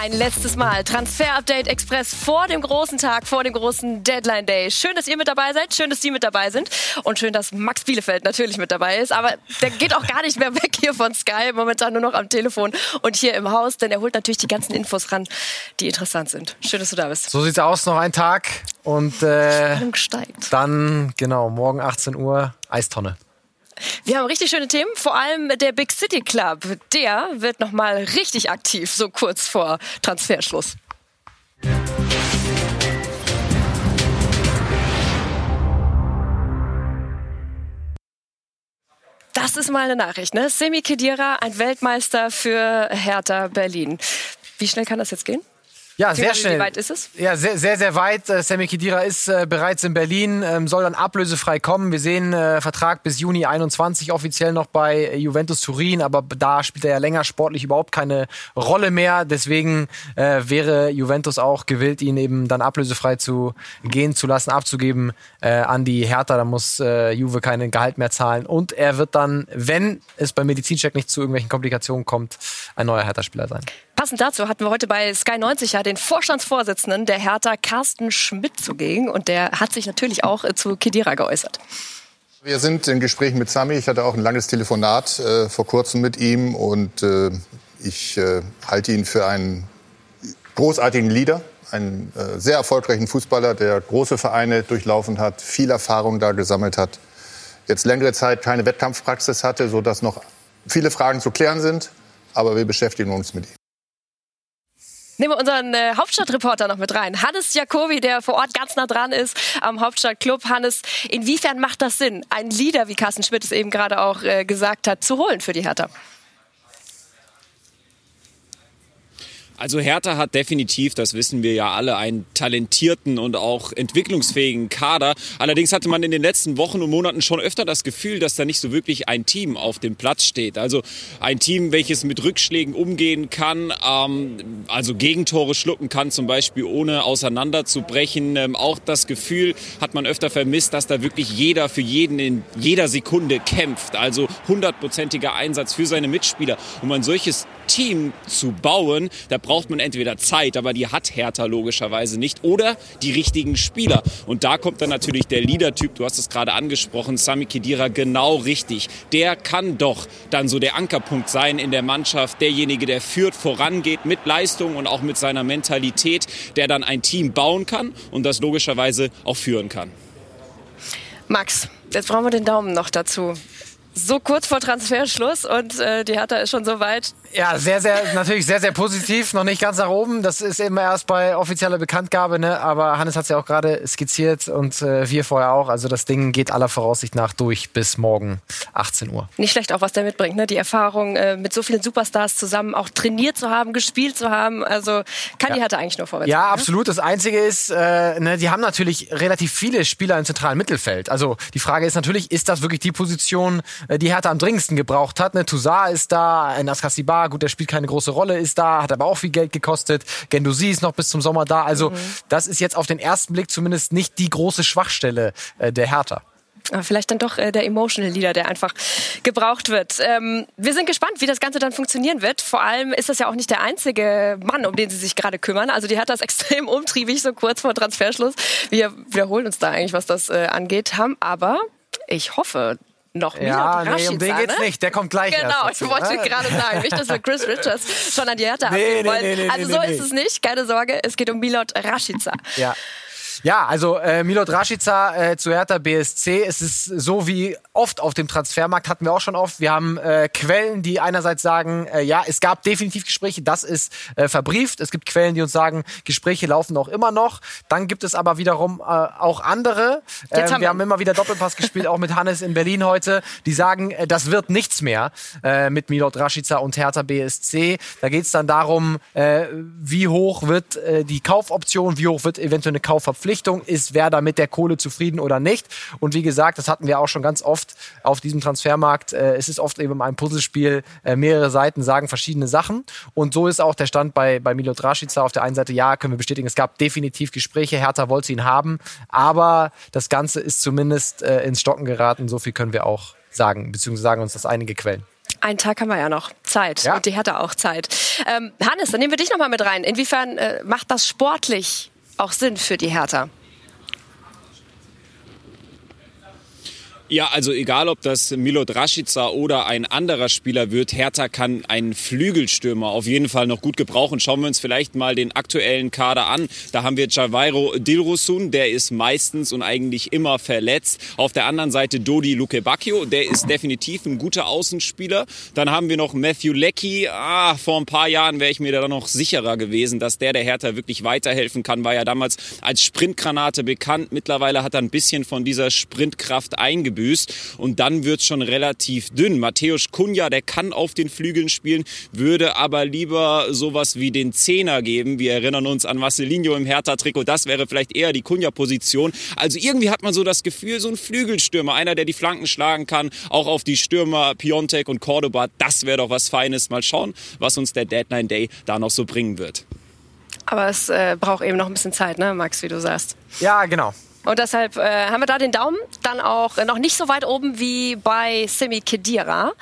Ein letztes Mal Transfer Update Express vor dem großen Tag, vor dem großen Deadline Day. Schön, dass ihr mit dabei seid, schön, dass Sie mit dabei sind und schön, dass Max Bielefeld natürlich mit dabei ist. Aber der geht auch gar nicht mehr weg hier von Sky, momentan nur noch am Telefon und hier im Haus, denn er holt natürlich die ganzen Infos ran, die interessant sind. Schön, dass du da bist. So sieht's aus, noch ein Tag und äh, steigt. dann, genau, morgen 18 Uhr Eistonne. Wir haben richtig schöne Themen, vor allem der Big City Club. Der wird noch mal richtig aktiv, so kurz vor Transferschluss. Das ist mal eine Nachricht, ne? Semi Khedira, ein Weltmeister für Hertha Berlin. Wie schnell kann das jetzt gehen? Ja, sehr schnell. Wie weit ist es? Ja, sehr, sehr, sehr weit. Äh, Sammy Khedira ist äh, bereits in Berlin, ähm, soll dann ablösefrei kommen. Wir sehen äh, Vertrag bis Juni 21 offiziell noch bei Juventus Turin, aber da spielt er ja länger sportlich überhaupt keine Rolle mehr. Deswegen äh, wäre Juventus auch gewillt, ihn eben dann ablösefrei zu gehen zu lassen, abzugeben äh, an die Hertha. Da muss äh, Juve keinen Gehalt mehr zahlen. Und er wird dann, wenn es beim Medizincheck nicht zu irgendwelchen Komplikationen kommt, ein neuer Hertha-Spieler sein. Passend dazu hatten wir heute bei Sky 90 ja den Vorstandsvorsitzenden der Hertha, Carsten Schmidt, zugegen. Und der hat sich natürlich auch äh, zu Kedira geäußert. Wir sind in Gesprächen mit Sami. Ich hatte auch ein langes Telefonat äh, vor kurzem mit ihm und äh, ich äh, halte ihn für einen großartigen Leader, einen äh, sehr erfolgreichen Fußballer, der große Vereine durchlaufen hat, viel Erfahrung da gesammelt hat, jetzt längere Zeit keine Wettkampfpraxis hatte, sodass noch viele Fragen zu klären sind. Aber wir beschäftigen uns mit ihm. Nehmen wir unseren äh, Hauptstadtreporter noch mit rein. Hannes Jacobi, der vor Ort ganz nah dran ist am Hauptstadtclub. Hannes, inwiefern macht das Sinn, einen Leader, wie Carsten Schmidt es eben gerade auch äh, gesagt hat, zu holen für die Hertha? Also Hertha hat definitiv, das wissen wir ja alle, einen talentierten und auch entwicklungsfähigen Kader. Allerdings hatte man in den letzten Wochen und Monaten schon öfter das Gefühl, dass da nicht so wirklich ein Team auf dem Platz steht. Also ein Team, welches mit Rückschlägen umgehen kann, ähm, also Gegentore schlucken kann, zum Beispiel ohne auseinanderzubrechen. Ähm, auch das Gefühl hat man öfter vermisst, dass da wirklich jeder für jeden in jeder Sekunde kämpft. Also hundertprozentiger Einsatz für seine Mitspieler. Um ein solches Team zu bauen, da braucht man entweder Zeit, aber die hat Hertha logischerweise nicht, oder die richtigen Spieler. Und da kommt dann natürlich der Leader-Typ, du hast es gerade angesprochen, Sami Khedira, genau richtig. Der kann doch dann so der Ankerpunkt sein in der Mannschaft, derjenige, der führt, vorangeht mit Leistung und auch mit seiner Mentalität, der dann ein Team bauen kann und das logischerweise auch führen kann. Max, jetzt brauchen wir den Daumen noch dazu. So kurz vor Transferschluss und äh, die Hertha ist schon so weit. Ja, sehr, sehr, natürlich sehr, sehr positiv. Noch nicht ganz nach oben. Das ist immer erst bei offizieller Bekanntgabe, ne? Aber Hannes hat es ja auch gerade skizziert und äh, wir vorher auch. Also das Ding geht aller Voraussicht nach durch bis morgen 18 Uhr. Nicht schlecht auch, was der mitbringt, ne? Die Erfahrung, äh, mit so vielen Superstars zusammen auch trainiert zu haben, gespielt zu haben. Also kann die Hertha eigentlich nur vorwärts Ja, gehen, ne? absolut. Das Einzige ist, äh, ne, die haben natürlich relativ viele Spieler im zentralen Mittelfeld. Also die Frage ist natürlich, ist das wirklich die Position, die Hertha am dringendsten gebraucht hat? Ne? Toussaint ist da, ein Askasibar, gut, der spielt keine große Rolle, ist da, hat aber auch viel Geld gekostet. Gendouzi ist noch bis zum Sommer da. Also das ist jetzt auf den ersten Blick zumindest nicht die große Schwachstelle äh, der Hertha. Aber vielleicht dann doch äh, der Emotional Leader, der einfach gebraucht wird. Ähm, wir sind gespannt, wie das Ganze dann funktionieren wird. Vor allem ist das ja auch nicht der einzige Mann, um den sie sich gerade kümmern. Also die hat das extrem umtriebig, so kurz vor Transferschluss. Wir wiederholen uns da eigentlich, was das äh, angeht, haben aber, ich hoffe, noch Ja, Milot nee, um den geht's ne? nicht. Der kommt gleich Genau, dazu, ich wollte ne? gerade sagen, nicht, dass wir Chris Richards schon an die Hertha Nee, abgeben nee, wollen. nee, also so ist es nicht, keine Sorge. Es geht um Milot Rashica. Ja. Ja, also äh, Milot Rashica äh, zu Hertha BSC. Es ist so wie oft auf dem Transfermarkt, hatten wir auch schon oft. Wir haben äh, Quellen, die einerseits sagen, äh, ja, es gab definitiv Gespräche, das ist äh, verbrieft. Es gibt Quellen, die uns sagen, Gespräche laufen auch immer noch. Dann gibt es aber wiederum äh, auch andere. Jetzt haben wir- wir haben immer wieder Doppelpass gespielt, auch mit Hannes in Berlin heute. Die sagen, äh, das wird nichts mehr äh, mit Milot Rashica und Hertha BSC. Da geht es dann darum, äh, wie hoch wird äh, die Kaufoption, wie hoch wird eventuell eine Kaufverpflichtung, ist wer da mit der Kohle zufrieden oder nicht. Und wie gesagt, das hatten wir auch schon ganz oft auf diesem Transfermarkt. Äh, es ist oft eben ein Puzzlespiel, äh, mehrere Seiten sagen verschiedene Sachen. Und so ist auch der Stand bei, bei Milot Rashica. Auf der einen Seite, ja, können wir bestätigen, es gab definitiv Gespräche, Hertha wollte ihn haben, aber das Ganze ist zumindest äh, ins Stocken geraten. So viel können wir auch sagen, beziehungsweise sagen uns das einige Quellen. Einen Tag haben wir ja noch Zeit ja. und die Hertha auch Zeit. Ähm, Hannes, dann nehmen wir dich noch mal mit rein. Inwiefern äh, macht das sportlich auch Sinn für die Hertha? Ja, also egal, ob das Milot Rashica oder ein anderer Spieler wird, Hertha kann einen Flügelstürmer auf jeden Fall noch gut gebrauchen. Schauen wir uns vielleicht mal den aktuellen Kader an. Da haben wir Javairo Dilrosun, der ist meistens und eigentlich immer verletzt. Auf der anderen Seite Dodi Lukebakio, der ist definitiv ein guter Außenspieler. Dann haben wir noch Matthew Leckie. Ah, vor ein paar Jahren wäre ich mir da noch sicherer gewesen, dass der der Hertha wirklich weiterhelfen kann. War ja damals als Sprintgranate bekannt. Mittlerweile hat er ein bisschen von dieser Sprintkraft eingebaut eingebüßt. Und dann wird es schon relativ dünn. Matthäus Kunja, der kann auf den Flügeln spielen, würde aber lieber sowas wie den Zehner geben. Wir erinnern uns an Marcelinho im Hertha-Trikot. Das wäre vielleicht eher die Kunja-Position. Also irgendwie hat man so das Gefühl, so ein Flügelstürmer, einer, der die Flanken schlagen kann, auch auf die Stürmer Piontek und Cordoba, das wäre doch was Feines. Mal schauen, was uns der Deadline Day da noch so bringen wird. Aber es äh, braucht eben noch ein bisschen Zeit, ne, Max, wie du sagst. Ja, genau. Und deshalb äh, haben wir da den Daumen. Dann auch noch nicht so weit oben wie bei Semi Kedira.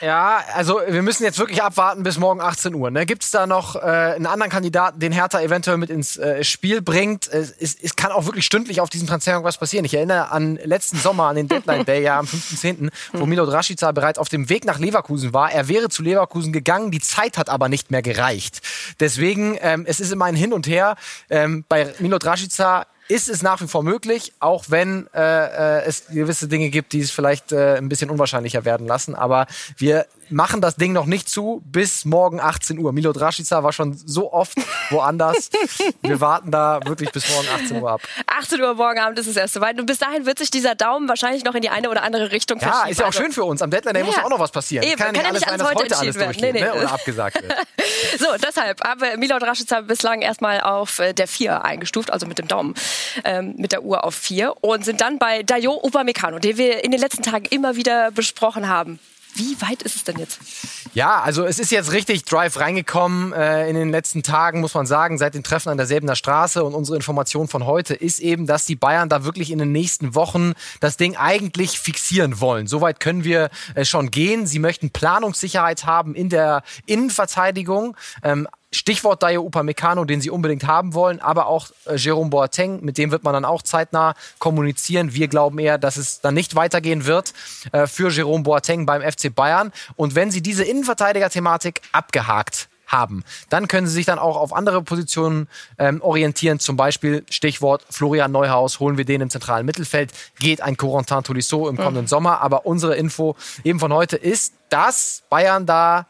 Ja, also wir müssen jetzt wirklich abwarten bis morgen 18 Uhr. Ne? Gibt es da noch äh, einen anderen Kandidaten, den Hertha eventuell mit ins äh, Spiel bringt? Es, es, es, kann auch wirklich stündlich auf diesem Transfer was passieren. Ich erinnere an letzten Sommer, an den Deadline Day, ja am 15.10., wo hm. Milot Rashica bereits auf dem Weg nach Leverkusen war. Er wäre zu Leverkusen gegangen, die Zeit hat aber nicht mehr gereicht. Deswegen, ähm, es ist immer ein Hin und Her. Ähm, bei Milot Rashica ist es nach wie vor möglich, auch wenn äh, äh, es gewisse Dinge gibt, die es vielleicht äh, ein bisschen unwahrscheinlicher werden lassen. Aber wir machen das Ding noch nicht zu bis morgen 18 Uhr. Milo Draschica war schon so oft woanders. Wir warten da wirklich bis morgen 18 Uhr ab. 18 Uhr morgen Abend ist es erst soweit. Und bis dahin wird sich dieser Daumen wahrscheinlich noch in die eine oder andere Richtung verschieben. Ja, ist ja auch also, schön für uns. Am Deadline Day ja. muss auch noch was passieren. Eben, kann ja nicht alles sein, dass heute alles durchgeht nee, nee. Ne? oder abgesagt wird. so, deshalb haben wir Milo Draschica bislang erstmal auf äh, der 4 eingestuft, also mit dem Daumen, ähm, mit der Uhr auf 4 und sind dann bei Dayo Upamecano, den wir in den letzten Tagen immer wieder besprochen haben. Wie weit ist es denn jetzt? Ja, also es ist jetzt richtig Drive reingekommen äh, in den letzten Tagen, muss man sagen, seit dem Treffen an der Säbener Straße. Und unsere Information von heute ist eben, dass die Bayern da wirklich in den nächsten Wochen das Ding eigentlich fixieren wollen. Soweit können wir äh, schon gehen. Sie möchten Planungssicherheit haben in der Innenverteidigung. Ähm, Stichwort Dayo Upamecano, den sie unbedingt haben wollen, aber auch äh, Jerome Boateng, mit dem wird man dann auch zeitnah kommunizieren. Wir glauben eher, dass es dann nicht weitergehen wird äh, für Jerome Boateng beim FC Bayern. Und wenn sie diese Innenverteidiger-Thematik abgehakt haben. Dann können sie sich dann auch auf andere Positionen ähm, orientieren. Zum Beispiel Stichwort Florian Neuhaus, holen wir den im zentralen Mittelfeld, geht ein Corentin Tolisso im kommenden mhm. Sommer. Aber unsere Info eben von heute ist, dass Bayern da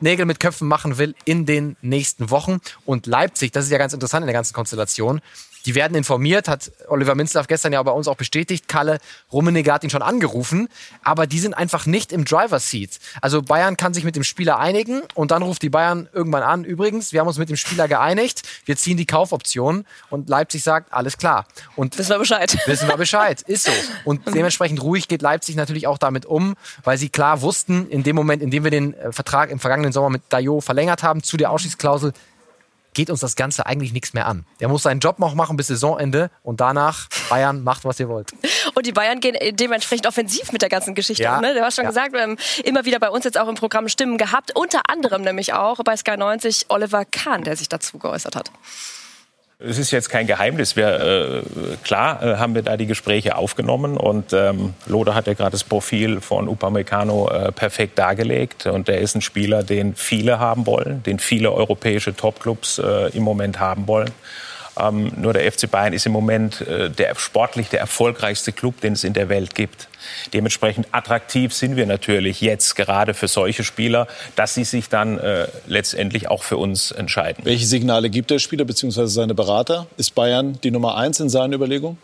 Nägel mit Köpfen machen will in den nächsten Wochen. Und Leipzig, das ist ja ganz interessant in der ganzen Konstellation, die werden informiert, hat Oliver Minzlaff gestern ja bei uns auch bestätigt. Kalle Rummenigge hat ihn schon angerufen, aber die sind einfach nicht im Driver's Seat. Also Bayern kann sich mit dem Spieler einigen und dann ruft die Bayern irgendwann an. Übrigens, wir haben uns mit dem Spieler geeinigt, wir ziehen die Kaufoption und Leipzig sagt, alles klar. Und wissen wir Bescheid. Wissen wir Bescheid, ist so. Und dementsprechend ruhig geht Leipzig natürlich auch damit um, weil sie klar wussten, in dem Moment, in dem wir den äh, Vertrag im vergangenen Sommer mit Dayo verlängert haben, zu der Ausschließklausel, geht uns das Ganze eigentlich nichts mehr an. Der muss seinen Job noch machen bis Saisonende und danach Bayern macht, was ihr wollt. Und die Bayern gehen dementsprechend offensiv mit der ganzen Geschichte ja. um. Ne? Du hast schon ja. gesagt, wir haben immer wieder bei uns jetzt auch im Programm Stimmen gehabt, unter anderem nämlich auch bei Sky 90 Oliver Kahn, der sich dazu geäußert hat. Es ist jetzt kein Geheimnis. Wir, äh, klar äh, haben wir da die Gespräche aufgenommen und ähm, Loder hat ja gerade das Profil von Upamecano äh, perfekt dargelegt und er ist ein Spieler, den viele haben wollen, den viele europäische Topclubs äh, im Moment haben wollen. Ähm, nur der FC Bayern ist im Moment äh, der sportlich der erfolgreichste Club, den es in der Welt gibt. Dementsprechend attraktiv sind wir natürlich jetzt gerade für solche Spieler, dass sie sich dann äh, letztendlich auch für uns entscheiden. Welche Signale gibt der Spieler bzw. seine Berater? Ist Bayern die Nummer eins in seinen Überlegungen?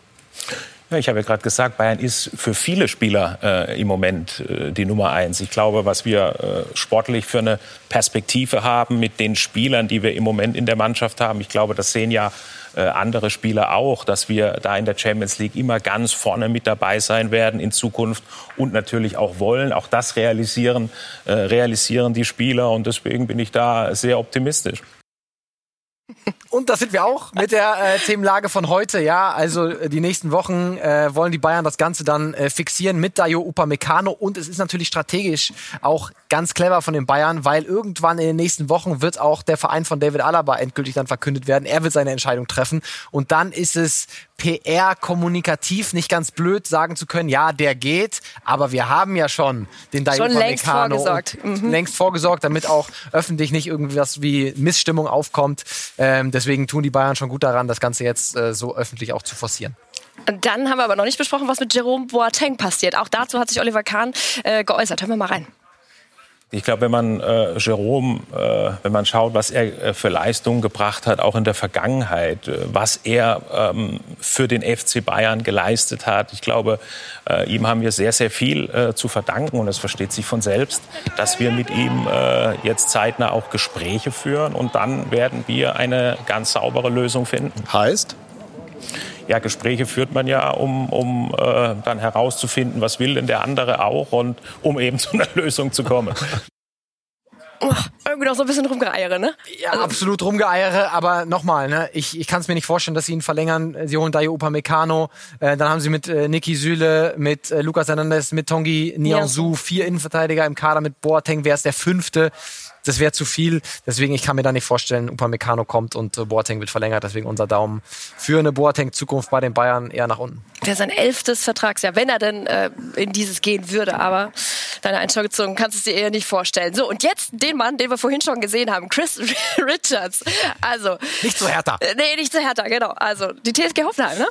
Ich habe ja gerade gesagt, Bayern ist für viele Spieler äh, im Moment äh, die Nummer eins. Ich glaube, was wir äh, sportlich für eine Perspektive haben mit den Spielern, die wir im Moment in der Mannschaft haben, ich glaube, das sehen ja äh, andere Spieler auch, dass wir da in der Champions League immer ganz vorne mit dabei sein werden in Zukunft und natürlich auch wollen. Auch das realisieren, äh, realisieren die Spieler und deswegen bin ich da sehr optimistisch. Und das sind wir auch mit der äh, Themenlage von heute. Ja, also äh, die nächsten Wochen äh, wollen die Bayern das Ganze dann äh, fixieren mit Dayo Upamecano. Und es ist natürlich strategisch auch ganz clever von den Bayern, weil irgendwann in den nächsten Wochen wird auch der Verein von David Alaba endgültig dann verkündet werden. Er wird seine Entscheidung treffen. Und dann ist es PR-kommunikativ nicht ganz blöd sagen zu können, ja, der geht, aber wir haben ja schon den Dayo Schon längst vorgesorgt. Mhm. längst vorgesorgt, damit auch öffentlich nicht irgendwas wie Missstimmung aufkommt. Ähm, deswegen tun die Bayern schon gut daran, das Ganze jetzt äh, so öffentlich auch zu forcieren. Dann haben wir aber noch nicht besprochen, was mit Jerome Boateng passiert. Auch dazu hat sich Oliver Kahn äh, geäußert. Hören wir mal rein. Ich glaube, wenn man äh, Jerome, äh, wenn man schaut, was er äh, für Leistungen gebracht hat, auch in der Vergangenheit, äh, was er ähm, für den FC Bayern geleistet hat, ich glaube, äh, ihm haben wir sehr, sehr viel äh, zu verdanken und es versteht sich von selbst, dass wir mit ihm äh, jetzt zeitnah auch Gespräche führen und dann werden wir eine ganz saubere Lösung finden. Heißt? Ja, Gespräche führt man ja, um, um äh, dann herauszufinden, was will denn der andere auch und um eben zu einer Lösung zu kommen. Oh, irgendwie noch so ein bisschen rumgeeiere, ne? Ja, absolut rumgeeiere, aber nochmal, ne, ich, ich kann es mir nicht vorstellen, dass sie ihn verlängern. Sie holen Dayo Upamecano, äh, dann haben sie mit äh, Niki Süle, mit äh, Lucas Hernandez, mit Tongi Nianzou vier Innenverteidiger im Kader, mit Boateng wäre es der fünfte. Das wäre zu viel, deswegen ich kann mir da nicht vorstellen, Upamecano kommt und äh, Boateng wird verlängert, deswegen unser Daumen für eine Boateng-Zukunft bei den Bayern eher nach unten. Wäre sein elftes Vertragsjahr, wenn er denn äh, in dieses gehen würde. Aber deine Einschätzung kannst du es dir eher nicht vorstellen. So, und jetzt den Mann, den wir vorhin schon gesehen haben, Chris Richards. Also. Nicht so härter. Äh, nee, nicht so härter, genau. Also, die TSG Hoffenheim, ne?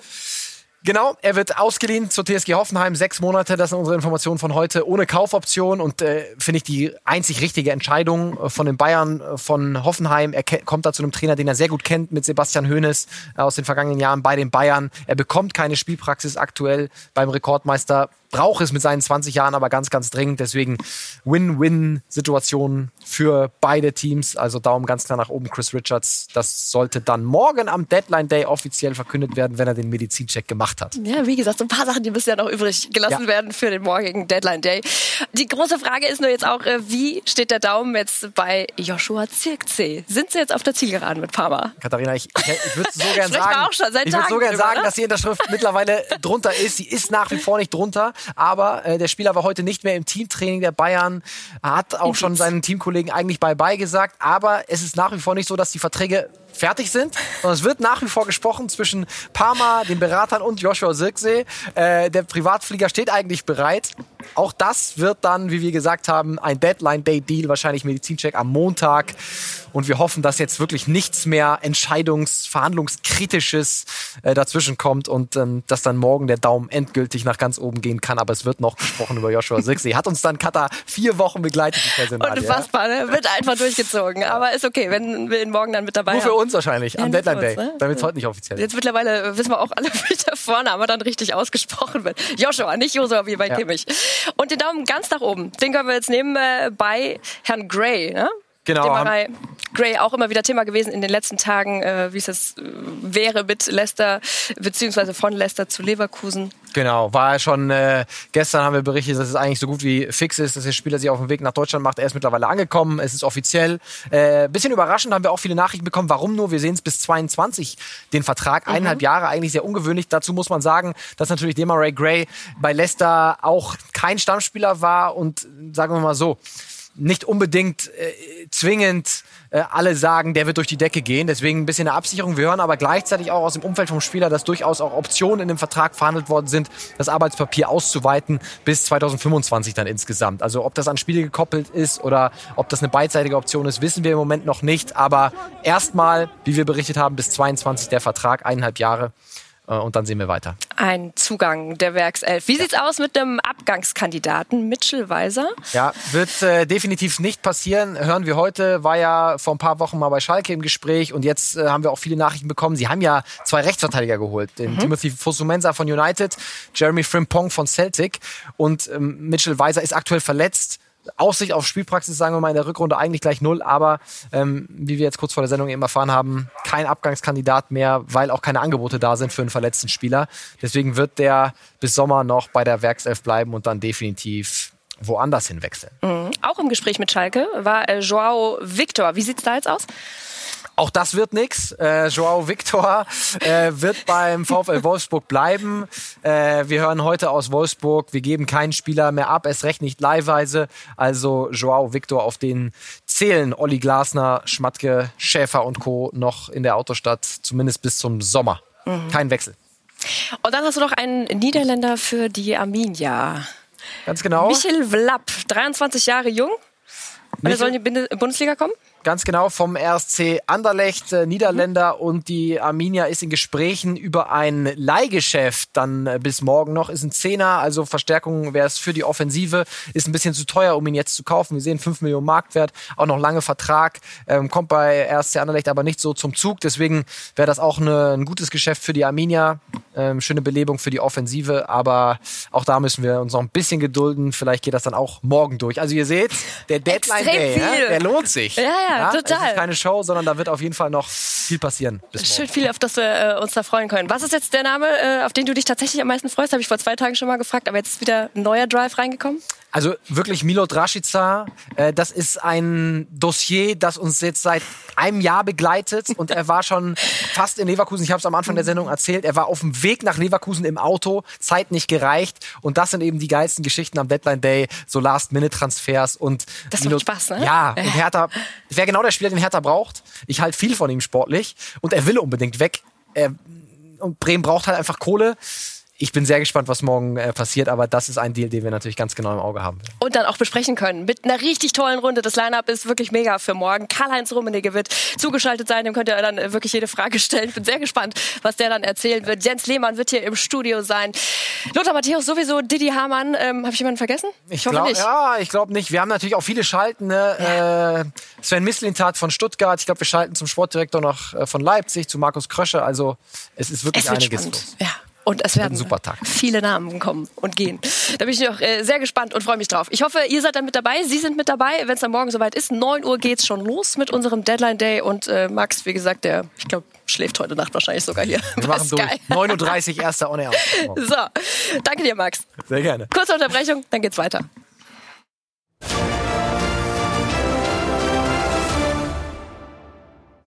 Genau, er wird ausgeliehen zur TSG Hoffenheim, sechs Monate, das sind unsere Informationen von heute, ohne Kaufoption und äh, finde ich die einzig richtige Entscheidung äh, von den Bayern, äh, von Hoffenheim. Er kommt da zu einem Trainer, den er sehr gut kennt, mit Sebastian Hoeneß äh, aus den vergangenen Jahren bei den Bayern. Er bekommt keine Spielpraxis aktuell beim Rekordmeister, braucht es mit seinen 20 Jahren aber ganz, ganz dringend. Deswegen Win-Win-Situation für beide Teams. Also Daumen ganz klar nach oben, Chris Richards. Das sollte dann morgen am Deadline Day offiziell verkündet werden, wenn er den Medizincheck gemacht hat. Ja, wie gesagt, so ein paar Sachen, die müssen ja noch übrig gelassen Ja. werden für den morgigen Deadline Day. Die große Frage ist nur jetzt auch, äh, wie steht der Daumen jetzt bei Joshua Zirkzee? Sind sie jetzt auf der Zielgeraden mit Parma? Katharina, ich, ich, ich würde so gern Sprechen wir sagen, ich würde so gern drüber, sagen, ne? dass die Unterschrift mittlerweile drunter ist. Sie ist nach wie vor nicht drunter, aber äh, der Spieler war heute nicht mehr im Teamtraining der Bayern, hat auch schon seinen Teamkollegen eigentlich bye bye gesagt, aber es ist nach wie vor nicht so, dass die Verträge fertig sind, sondern es wird nach wie vor gesprochen zwischen Parma, den Beratern und Joshua Zirkzee. Äh, der Privatflieger steht eigentlich bereit. Auch das wird dann, wie wir gesagt haben, ein Deadline-Day-Deal, wahrscheinlich Medizincheck am Montag. Und wir hoffen, dass jetzt wirklich nichts mehr Entscheidungs-, Verhandlungskritisches äh, dazwischen kommt und ähm, dass dann morgen der Daumen endgültig nach ganz oben gehen kann. Aber es wird noch gesprochen über Joshua Zirkzee. Hat uns dann Katar vier Wochen begleitet, die Personalie. Unfassbar, ne? Wird einfach durchgezogen. Aber ist okay, wenn wir ihn morgen dann mit dabei haben. Uns wahrscheinlich, am Deadline Day, ne? damit es heute nicht offiziell ist. Jetzt mittlerweile wissen wir auch alle, wie der Vorname dann richtig ausgesprochen wird. Joshua, nicht Joshua wie bei Ja. Kimmich. Und den Daumen ganz nach oben, den können wir jetzt nehmen äh, bei Herrn Gray. Ne? Genau, bei Gray auch immer wieder Thema gewesen in den letzten Tagen, äh, wie es jetzt äh, wäre mit Leicester, beziehungsweise von Leicester zu Leverkusen. Genau, war ja schon, äh, gestern haben wir berichtet, dass es eigentlich so gut wie fix ist, dass der Spieler sich auf den Weg nach Deutschland macht. Er ist mittlerweile angekommen, es ist offiziell. Äh, bisschen überraschend haben wir auch viele Nachrichten bekommen. Warum nur? Wir sehen es bis 22, den Vertrag. Eineinhalb Jahre, eigentlich sehr ungewöhnlich. Dazu muss man sagen, dass natürlich Demaray Gray bei Leicester auch kein Stammspieler war und sagen wir mal so, nicht unbedingt äh, zwingend äh, alle sagen, der wird durch die Decke gehen. Deswegen ein bisschen eine Absicherung. Wir hören aber gleichzeitig auch aus dem Umfeld vom Spieler, dass durchaus auch Optionen in dem Vertrag verhandelt worden sind, das Arbeitspapier auszuweiten bis 2025 dann insgesamt. Also ob das an Spiele gekoppelt ist oder ob das eine beidseitige Option ist, wissen wir im Moment noch nicht. Aber erstmal, wie wir berichtet haben, bis 22 der Vertrag, eineinhalb Jahre. Äh, Und dann sehen wir weiter. Ein Zugang der Werkself. Wie sieht's aus mit dem Abgangskandidaten Mitchell Weiser? Ja, wird äh, definitiv nicht passieren. Hören wir heute, war ja vor ein paar Wochen mal bei Schalke im Gespräch und jetzt äh, haben wir auch viele Nachrichten bekommen. Sie haben ja zwei Rechtsverteidiger geholt. Den Timothy Fosumensa von United, Jeremy Frimpong von Celtic und ähm, Mitchell Weiser ist aktuell verletzt. Aussicht auf Spielpraxis, sagen wir mal, in der Rückrunde eigentlich gleich null, aber ähm, wie wir jetzt kurz vor der Sendung eben erfahren haben, kein Abgangskandidat mehr, weil auch keine Angebote da sind für einen verletzten Spieler. Deswegen wird der bis Sommer noch bei der Werkself bleiben und dann definitiv woanders hinwechseln. Auch im Gespräch mit Schalke war äh, Joao Victor. Wie sieht's da jetzt aus? Auch das wird nix. Äh, Joao Victor äh, wird beim VfL Wolfsburg bleiben. Äh, wir hören heute aus Wolfsburg, wir geben keinen Spieler mehr ab, erst recht nicht leihweise. Also Joao Victor, auf den zählen Olli Glasner, Schmatke, Schäfer und Co. noch in der Autostadt, zumindest bis zum Sommer. Kein Wechsel. Und dann hast du noch einen Niederländer für die Arminia. Ganz genau. Michel Vlapp, 23 Jahre jung. Und er soll in die Bundesliga kommen? Ganz genau, vom RSC Anderlecht, äh, Niederländer und die Arminia ist in Gesprächen über ein Leihgeschäft dann äh, bis morgen noch. Ist ein Zehner, also Verstärkung wäre es für die Offensive. Ist ein bisschen zu teuer, um ihn jetzt zu kaufen. Wir sehen 5 Millionen Marktwert, auch noch lange Vertrag. Ähm, kommt bei RSC Anderlecht aber nicht so zum Zug. Deswegen wäre das auch eine, ein gutes Geschäft für die Arminia. Ähm, schöne Belebung für die Offensive, aber auch da müssen wir uns noch ein bisschen gedulden. Vielleicht geht das dann auch morgen durch. Also ihr seht, der Deadline Day, ja, der lohnt sich. Ja, ja, Es total. ist keine Show, sondern da wird auf jeden Fall noch viel passieren. Schön viel, auf das wir äh, uns da freuen können. Was ist jetzt der Name, äh, auf den du dich tatsächlich am meisten freust? Habe ich vor zwei Tagen schon mal gefragt, aber jetzt ist wieder ein neuer Drive reingekommen. Also wirklich Milot Rashica, äh, das ist ein Dossier, das uns jetzt seit einem Jahr begleitet und er war schon fast in Leverkusen. Ich habe es am Anfang der Sendung erzählt. Er war auf dem Weg nach Leverkusen im Auto, Zeit nicht gereicht und das sind eben die geilsten Geschichten am Deadline Day, so Last-Minute-Transfers und Das macht Spaß, ne? Ja, und Hertha wäre genau der Spieler, den Hertha braucht. Ich halte viel von ihm sportlich und er will unbedingt weg. Er, und Bremen braucht halt einfach Kohle. Ich bin sehr gespannt, was morgen äh, passiert, aber das ist ein Deal, den wir natürlich ganz genau im Auge haben. Und dann auch besprechen können. Mit einer richtig tollen Runde. Das Line-Up ist wirklich mega für morgen. Karl-Heinz Rummenigge wird zugeschaltet sein. Dem könnt ihr dann äh, wirklich jede Frage stellen. Ich bin sehr gespannt, was der dann erzählen wird. Jens Lehmann wird hier im Studio sein. Lothar Matthäus sowieso. Didi Hamann. Ähm, Habe ich jemanden vergessen? Ich, hoffe glaub, nicht. Ja, ich glaube nicht. Wir haben natürlich auch viele Schalten. Ne? Äh, Sven Mislintat von Stuttgart. Ich glaube, wir schalten zum Sportdirektor noch äh, von Leipzig, zu Markus Krösche. Also es ist wirklich Es einiges spannend. los. Ja. Und es werden ein super Tag. viele Namen kommen und gehen. Da bin ich noch äh, sehr gespannt und freue mich drauf. Ich hoffe, ihr seid dann mit dabei. Sie sind mit dabei, wenn es dann morgen soweit ist. 9 Uhr geht's schon los mit unserem Deadline Day. Und äh, Max, wie gesagt, der, ich glaube, schläft heute Nacht wahrscheinlich sogar hier. Wir machen durch. 9.30 Uhr, erster On Air. So, danke dir, Max. Sehr gerne. Kurze Unterbrechung, dann geht's weiter.